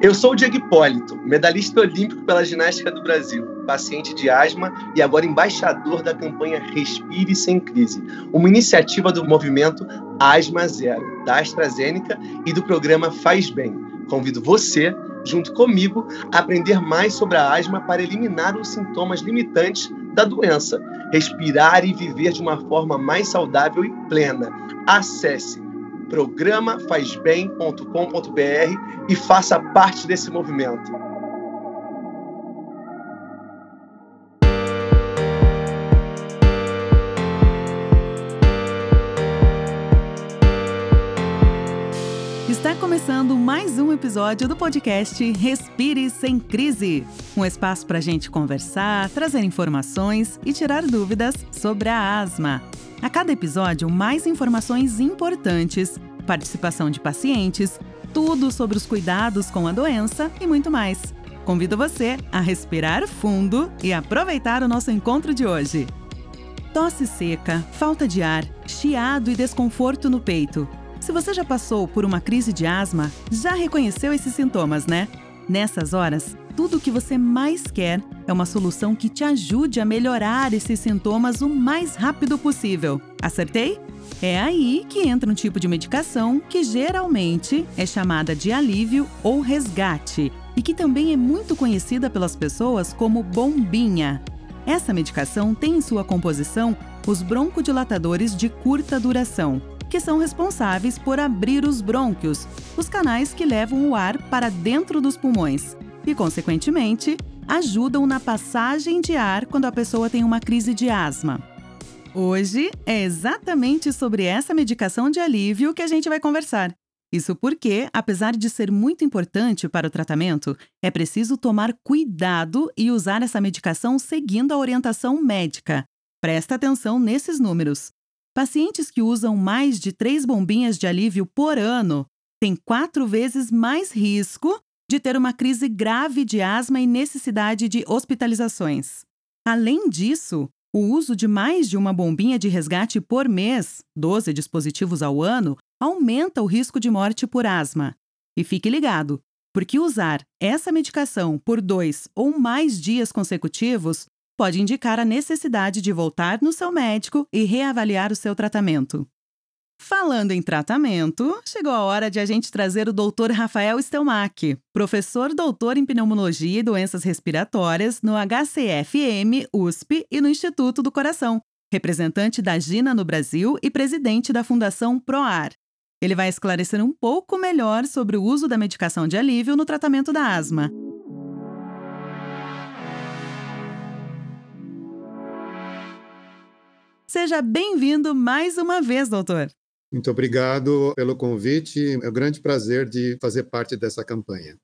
Eu sou o Diego Hipólito, medalhasta olímpico pela ginástica do Brasil, paciente de asma e agora embaixador da campanha Respire Sem Crise, uma iniciativa do movimento Asma Zero, da AstraZeneca e do programa Faz Bem. Convido você, junto comigo, a aprender mais sobre a asma para eliminar os sintomas limitantes da doença, respirar e viver de uma forma mais saudável e plena. Acesse programafazbem.com.br e faça parte desse movimento. Está começando mais um episódio do podcast Respire Sem Crise um espaço para a gente conversar, trazer informações e tirar dúvidas sobre a asma. A cada episódio, mais informações importantes, participação de pacientes, tudo sobre os cuidados com a doença e muito mais. Convido você a respirar fundo e aproveitar o nosso encontro de hoje. Tosse seca, falta de ar, chiado e desconforto no peito. Se você já passou por uma crise de asma, já reconheceu esses sintomas, né? Nessas horas, tudo o que você mais quer é uma solução que te ajude a melhorar esses sintomas o mais rápido possível. Acertei? É aí que entra um tipo de medicação que geralmente é chamada de alívio ou resgate e que também é muito conhecida pelas pessoas como bombinha. Essa medicação tem em sua composição os broncodilatadores de curta duração, que são responsáveis por abrir os brônquios, os canais que levam o ar para dentro dos pulmões e, consequentemente, ajudam na passagem de ar quando a pessoa tem uma crise de asma. Hoje é exatamente sobre essa medicação de alívio que a gente vai conversar. Isso porque, apesar de ser muito importante para o tratamento, é preciso tomar cuidado e usar essa medicação seguindo a orientação médica. Presta atenção nesses números. Pacientes que usam mais de três bombinhas de alívio por ano têm quatro vezes mais risco de ter uma crise grave de asma e necessidade de hospitalizações. Além disso, o uso de mais de uma bombinha de resgate por mês, 12 dispositivos ao ano, aumenta o risco de morte por asma. E fique ligado, porque usar essa medicação por dois ou mais dias consecutivos pode indicar a necessidade de voltar no seu médico e reavaliar o seu tratamento. Falando em tratamento, chegou a hora de a gente trazer o Dr. Rafael Stelmach, professor doutor em pneumologia e doenças respiratórias no HCFM, USP e no Instituto do Coração, representante da GINA no Brasil e presidente da Fundação ProAr. Ele vai esclarecer um pouco melhor sobre o uso da medicação de alívio no tratamento da asma. Seja bem-vindo mais uma vez, doutor. Muito obrigado pelo convite. É um grande prazer de fazer parte dessa campanha.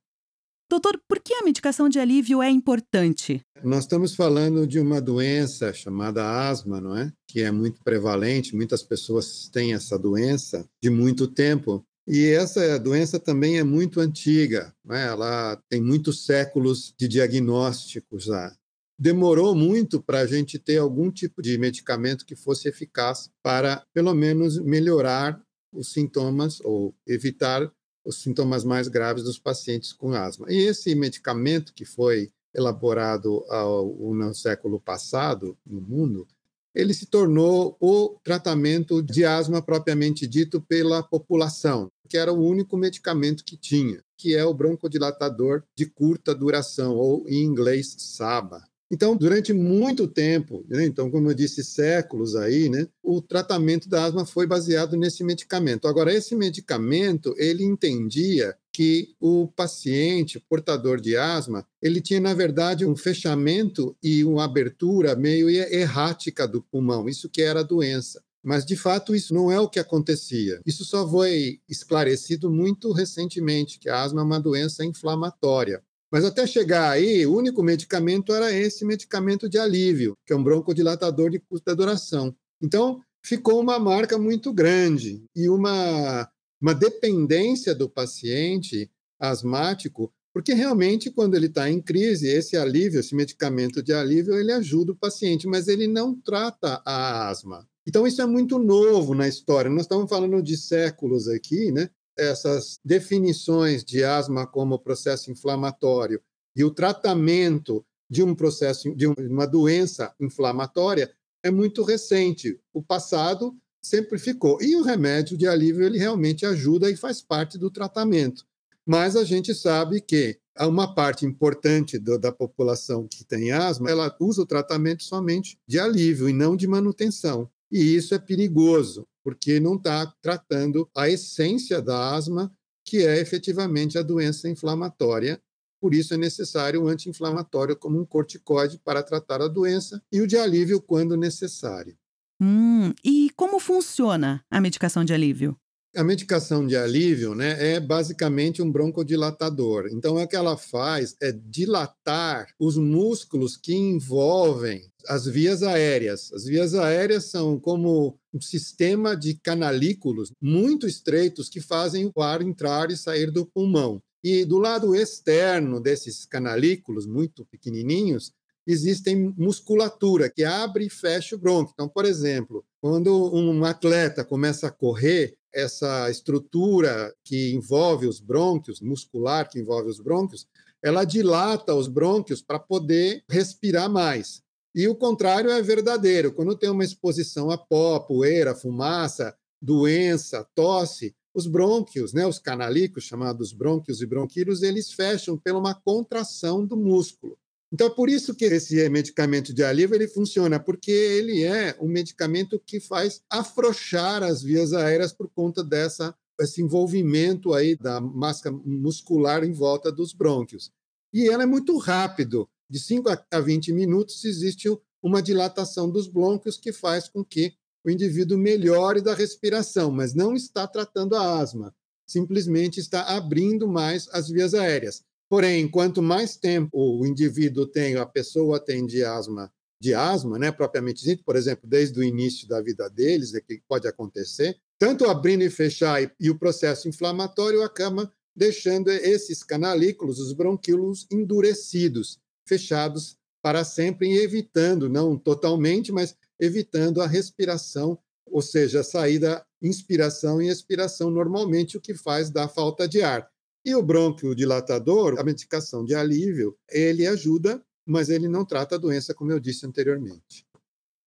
Doutor, por que a medicação de alívio é importante? Nós estamos falando de uma doença chamada asma, não é? Que é muito prevalente, muitas pessoas têm essa doença de muito tempo. E essa doença também é muito antiga, é? ela tem muitos séculos de diagnósticos já demorou muito para a gente ter algum tipo de medicamento que fosse eficaz para, pelo menos, melhorar os sintomas ou evitar os sintomas mais graves dos pacientes com asma. E esse medicamento que foi elaborado ao, no século passado no mundo, ele se tornou o tratamento de asma propriamente dito pela população, que era o único medicamento que tinha, que é o broncodilatador de curta duração, ou em inglês SABA. Então, durante muito tempo, né, então, como eu disse, séculos aí, né, o tratamento da asma foi baseado nesse medicamento. Agora, esse medicamento, ele entendia que o paciente, portador de asma, ele tinha, na verdade, um fechamento e uma abertura meio errática do pulmão, isso que era a doença. Mas, de fato, isso não é o que acontecia. Isso só foi esclarecido muito recentemente, que a asma é uma doença inflamatória. Mas até chegar aí, o único medicamento era esse medicamento de alívio, que é um broncodilatador de curta duração. Então, ficou uma marca muito grande e uma, uma dependência do paciente asmático, porque realmente, quando ele está em crise, esse alívio, esse medicamento de alívio, ele ajuda o paciente, mas ele não trata a asma. Então, isso é muito novo na história. Nós estamos falando de séculos aqui, né? Essas definições de asma como processo inflamatório e o tratamento de um processo de uma doença inflamatória é muito recente. O passado sempre ficou. E o remédio de alívio ele realmente ajuda e faz parte do tratamento. Mas a gente sabe que uma parte importante do, da população que tem asma, ela usa o tratamento somente de alívio e não de manutenção. E isso é perigoso, porque não está tratando a essência da asma, que é efetivamente a doença inflamatória. Por isso é necessário o anti-inflamatório como um corticoide para tratar a doença e o de alívio quando necessário. Hum, e como funciona a medicação de alívio? A medicação de alívio né, é basicamente um broncodilatador. Então, o que ela faz é dilatar os músculos que envolvem as vias aéreas. As vias aéreas são como um sistema de canalículos muito estreitos que fazem o ar entrar e sair do pulmão. E do lado externo desses canalículos, muito pequenininhos, existem musculatura que abre e fecha o brônquio. Então, por exemplo, quando um atleta começa a correr, essa estrutura que envolve os brônquios, muscular que envolve os brônquios, ela dilata os brônquios para poder respirar mais. E o contrário é verdadeiro. Quando tem uma exposição a pó, poeira, fumaça, doença, tosse, os brônquios, né, os canalículos, chamados brônquios e bronquíolos, eles fecham pela uma contração do músculo. Então, é por isso que esse medicamento de alívio ele funciona, porque ele é um medicamento que faz afrouxar as vias aéreas por conta dessa esse envolvimento aí da massa muscular em volta dos brônquios. E ela é muito rápido, de 5 a 20 minutos existe uma dilatação dos brônquios que faz com que o indivíduo melhore da respiração, mas não está tratando a asma, simplesmente está abrindo mais as vias aéreas. Porém, quanto mais tempo o indivíduo tem, a pessoa tem de asma, de asma, né, propriamente dito, por exemplo, desde o início da vida deles, é que pode acontecer, tanto abrindo e fechar e, e o processo inflamatório acaba deixando esses canalículos, os bronquíolos endurecidos, fechados para sempre e evitando, não totalmente, mas evitando a respiração, ou seja, a saída inspiração e expiração normalmente, o que faz dar falta de ar. E o bronquiodilatador, a medicação de alívio, ele ajuda, mas ele não trata a doença, como eu disse anteriormente.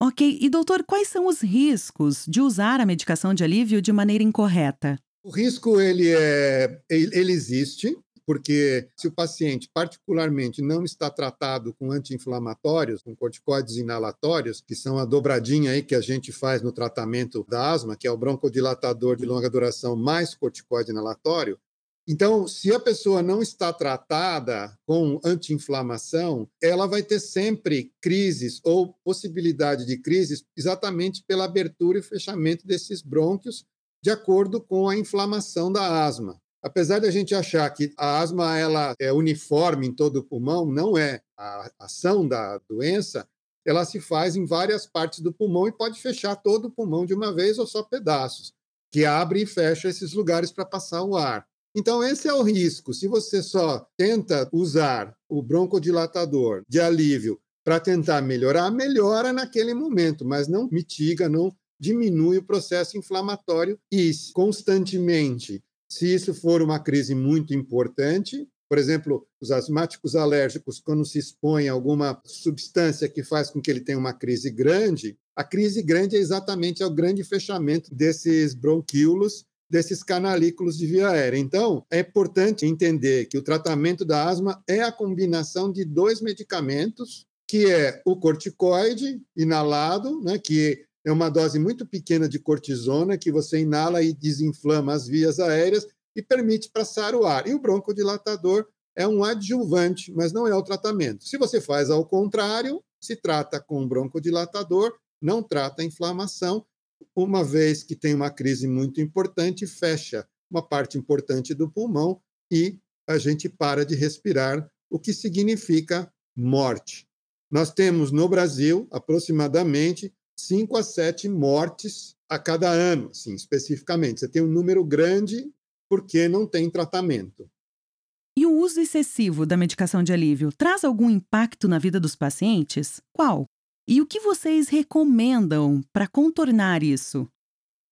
Ok, e doutor, quais são os riscos de usar a medicação de alívio de maneira incorreta? O risco ele é, ele existe, porque se o paciente particularmente não está tratado com anti-inflamatórios, com corticoides inalatórios, que são a dobradinha aí que a gente faz no tratamento da asma, que é o broncodilatador de longa duração mais corticoide inalatório, então, se a pessoa não está tratada com anti-inflamação, ela vai ter sempre crises ou possibilidade de crises exatamente pela abertura e fechamento desses brônquios, de acordo com a inflamação da asma. Apesar de a gente achar que a asma ela é uniforme em todo o pulmão, não é. A ação da doença ela se faz em várias partes do pulmão e pode fechar todo o pulmão de uma vez ou só pedaços, que abre e fecha esses lugares para passar o ar. Então, esse é o risco. Se você só tenta usar o broncodilatador de alívio para tentar melhorar, melhora naquele momento, mas não mitiga, não diminui o processo inflamatório e constantemente, se isso for uma crise muito importante, por exemplo, os asmáticos alérgicos, quando se expõem a alguma substância que faz com que ele tenha uma crise grande, a crise grande é exatamente o grande fechamento desses bronquíolos desses canalículos de via aérea. Então, é importante entender que o tratamento da asma é a combinação de dois medicamentos, que é o corticoide inalado, né, que é uma dose muito pequena de cortisona que você inala e desinflama as vias aéreas e permite passar o ar. E o broncodilatador é um adjuvante, mas não é o tratamento. Se você faz ao contrário, se trata com broncodilatador, não trata a inflamação uma vez que tem uma crise muito importante, fecha uma parte importante do pulmão e a gente para de respirar, o que significa morte. Nós temos no Brasil aproximadamente 5 a 7 mortes a cada ano, assim, especificamente. Você tem um número grande porque não tem tratamento. E o uso excessivo da medicação de alívio traz algum impacto na vida dos pacientes? Qual? E o que vocês recomendam para contornar isso?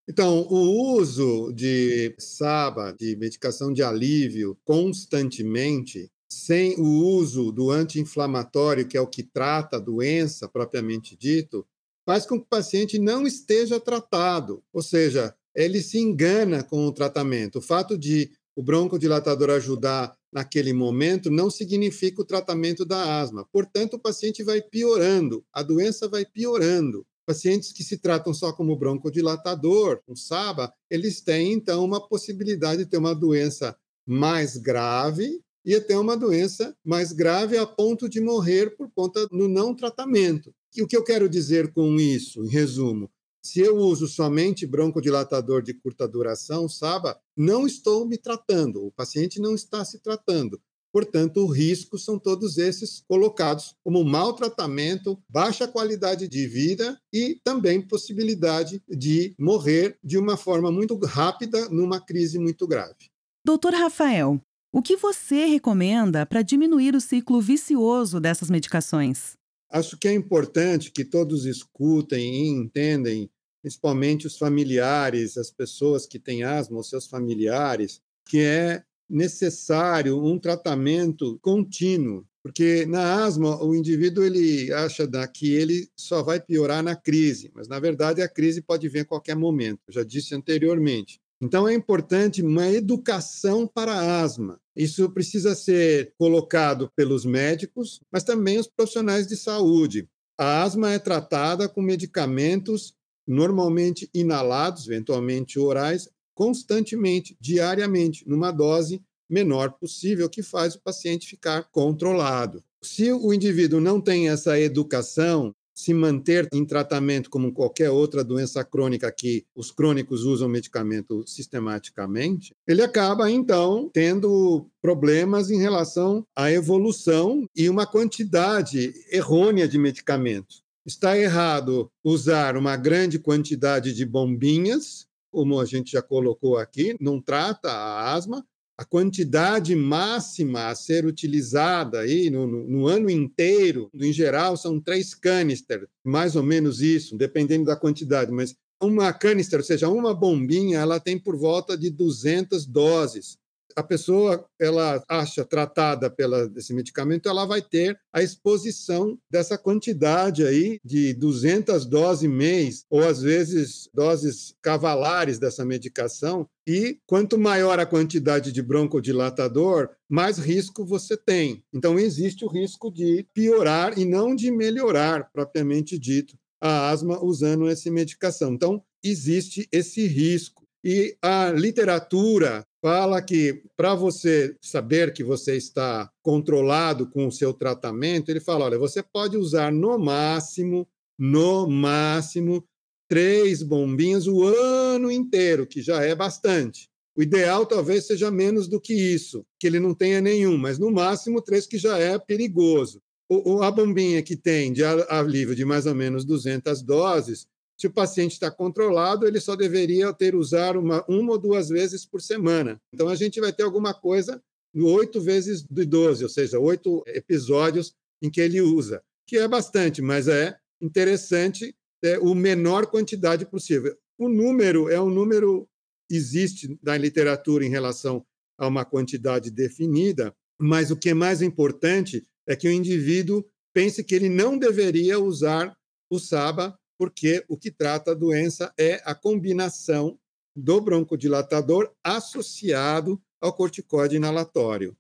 Então, o uso de SABA, de medicação de alívio, constantemente, sem o uso do anti-inflamatório, que é o que trata a doença propriamente dito, faz com que o paciente não esteja tratado, ou seja, ele se engana com o tratamento. O fato de o broncodilatador ajudar naquele momento não significa o tratamento da asma. Portanto, o paciente vai piorando, a doença vai piorando. Pacientes que se tratam só como broncodilatador, um SABA, eles têm então uma possibilidade de ter uma doença mais grave e até uma doença mais grave a ponto de morrer por conta do não tratamento. E o que eu quero dizer com isso, em resumo? Se eu uso somente broncodilatador de curta duração, SABA, não estou me tratando, o paciente não está se tratando. Portanto, os riscos são todos esses colocados como mau tratamento, baixa qualidade de vida e também possibilidade de morrer de uma forma muito rápida numa crise muito grave. Doutor Rafael, o que você recomenda para diminuir o ciclo vicioso dessas medicações? Acho que é importante que todos escutem e entendem, principalmente os familiares, as pessoas que têm asma, os seus familiares, que é necessário um tratamento contínuo, porque na asma o indivíduo ele acha que ele só vai piorar na crise, mas na verdade a crise pode vir a qualquer momento, já disse anteriormente. Então é importante uma educação para a asma. Isso precisa ser colocado pelos médicos, mas também os profissionais de saúde. A asma é tratada com medicamentos normalmente inalados, eventualmente orais, constantemente, diariamente, numa dose menor possível, que faz o paciente ficar controlado. Se o indivíduo não tem essa educação, se manter em tratamento como qualquer outra doença crônica que os crônicos usam medicamento sistematicamente, ele acaba então tendo problemas em relação à evolução e uma quantidade errônea de medicamentos. Está errado usar uma grande quantidade de bombinhas como a gente já colocou aqui, não trata a asma. A quantidade máxima a ser utilizada aí no, no, no ano inteiro, em geral, são três canister, mais ou menos isso, dependendo da quantidade, mas uma canister, ou seja, uma bombinha, ela tem por volta de 200 doses a pessoa ela acha tratada pela esse medicamento, ela vai ter a exposição dessa quantidade aí de 200 doses mês ou às vezes doses cavalares dessa medicação e quanto maior a quantidade de broncodilatador, mais risco você tem. Então existe o risco de piorar e não de melhorar propriamente dito a asma usando essa medicação. Então existe esse risco. E a literatura fala que para você saber que você está controlado com o seu tratamento, ele fala: olha, você pode usar no máximo, no máximo, três bombinhas o ano inteiro, que já é bastante. O ideal talvez seja menos do que isso, que ele não tenha nenhum, mas no máximo três, que já é perigoso. O, a bombinha que tem de alívio de mais ou menos 200 doses, se o paciente está controlado, ele só deveria ter usar uma, uma ou duas vezes por semana. Então, a gente vai ter alguma coisa no oito vezes de 12, ou seja, oito episódios em que ele usa, que é bastante, mas é interessante é, o menor quantidade possível. O número é um número existe na literatura em relação a uma quantidade definida, mas o que é mais importante é que o indivíduo pense que ele não deveria usar o SABA porque o que trata a doença é a combinação do broncodilatador associado ao corticóide inalatório.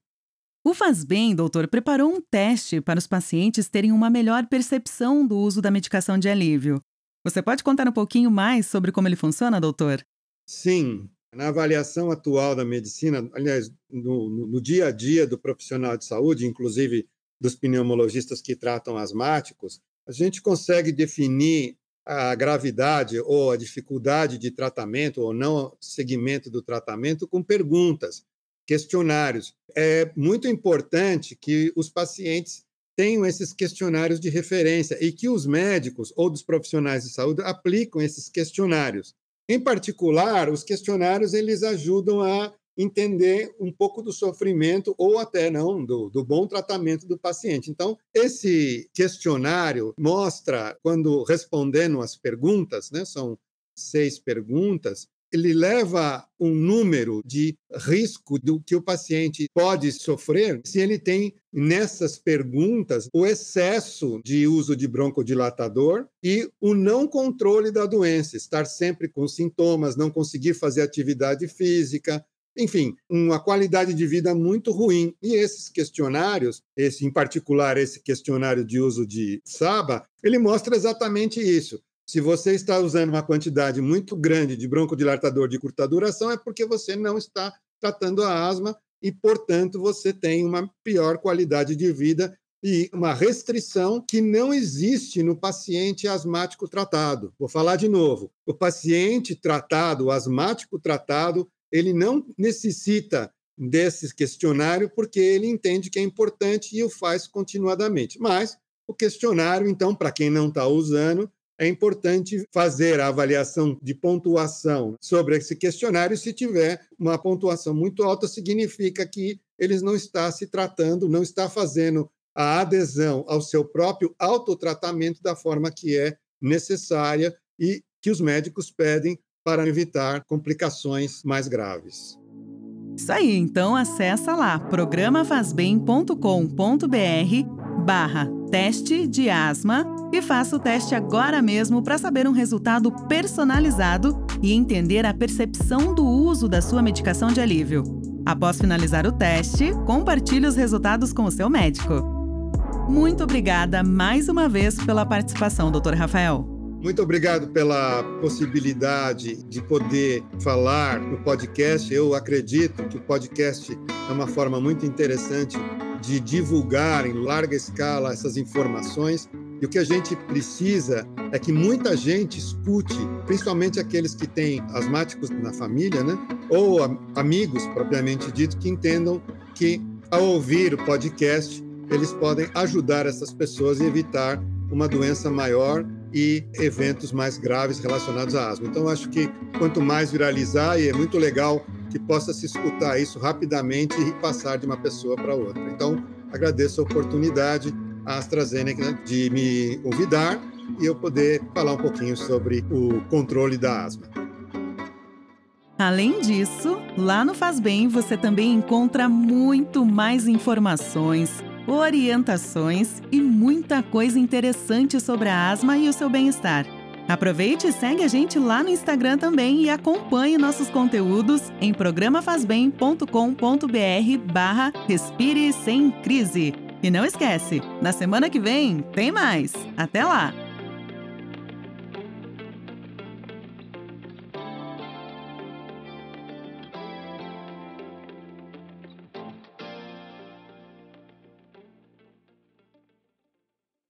O Fazbem, doutor, preparou um teste para os pacientes terem uma melhor percepção do uso da medicação de alívio. Você pode contar um pouquinho mais sobre como ele funciona, doutor? Sim. Na avaliação atual da medicina, aliás, no, no, no dia a dia do profissional de saúde, inclusive dos pneumologistas que tratam asmáticos, a gente consegue definir a gravidade ou a dificuldade de tratamento ou não segmento do tratamento com perguntas, questionários. É muito importante que os pacientes tenham esses questionários de referência e que os médicos ou dos profissionais de saúde aplicam esses questionários. Em particular, os questionários eles ajudam a entender um pouco do sofrimento ou até não do, do, bom tratamento do paciente. Então, esse questionário mostra, quando respondendo as perguntas, né, são seis perguntas, ele leva um número de risco do que o paciente pode sofrer se ele tem nessas perguntas o excesso de uso de broncodilatador e o não controle da doença, estar sempre com sintomas, não conseguir fazer atividade física, enfim, uma qualidade de vida muito ruim. E esses questionários, esse em particular esse questionário de uso de SABA, ele mostra exatamente isso. Se você está usando uma quantidade muito grande de broncodilatador de curta duração, é porque você não está tratando a asma e, portanto, você tem uma pior qualidade de vida e uma restrição que não existe no paciente asmático tratado. Vou falar de novo. O paciente tratado, o asmático tratado, ele não necessita desse questionário porque ele entende que é importante e o faz continuadamente. Mas o questionário, então, para quem não está usando, é importante fazer a avaliação de pontuação sobre esse questionário. Se tiver uma pontuação muito alta, significa que eles não está se tratando, não está fazendo a adesão ao seu próprio autotratamento da forma que é necessária e que os médicos pedem para evitar complicações mais graves. Isso aí, então acessa lá programafazbem.com.br barra teste de asma e faça o teste agora mesmo para saber um resultado personalizado e entender a percepção do uso da sua medicação de alívio. Após finalizar o teste, compartilhe os resultados com o seu médico. Muito obrigada mais uma vez pela participação, Dr. Rafael. Muito obrigado pela possibilidade de poder falar no podcast. Eu acredito que o podcast é uma forma muito interessante de divulgar em larga escala essas informações. E o que a gente precisa é que muita gente escute, principalmente aqueles que têm asmáticos na família, né? ou amigos propriamente dito, que entendam que ao ouvir o podcast, eles podem ajudar essas pessoas a evitar uma doença maior e eventos mais graves relacionados à asma. Então, acho que quanto mais viralizar, e é muito legal que possa se escutar isso rapidamente e passar de uma pessoa para outra. Então, agradeço a oportunidade à AstraZeneca de me convidar e eu poder falar um pouquinho sobre o controle da asma. Além disso, lá no Faz Bem você também encontra muito mais informações, orientações e muita coisa interessante sobre a asma e o seu bem-estar. Aproveite e segue a gente lá no Instagram também e acompanhe nossos conteúdos em programafazbem.com.br barra Respire Sem Crise. E não esquece, na semana que vem tem mais. Até lá!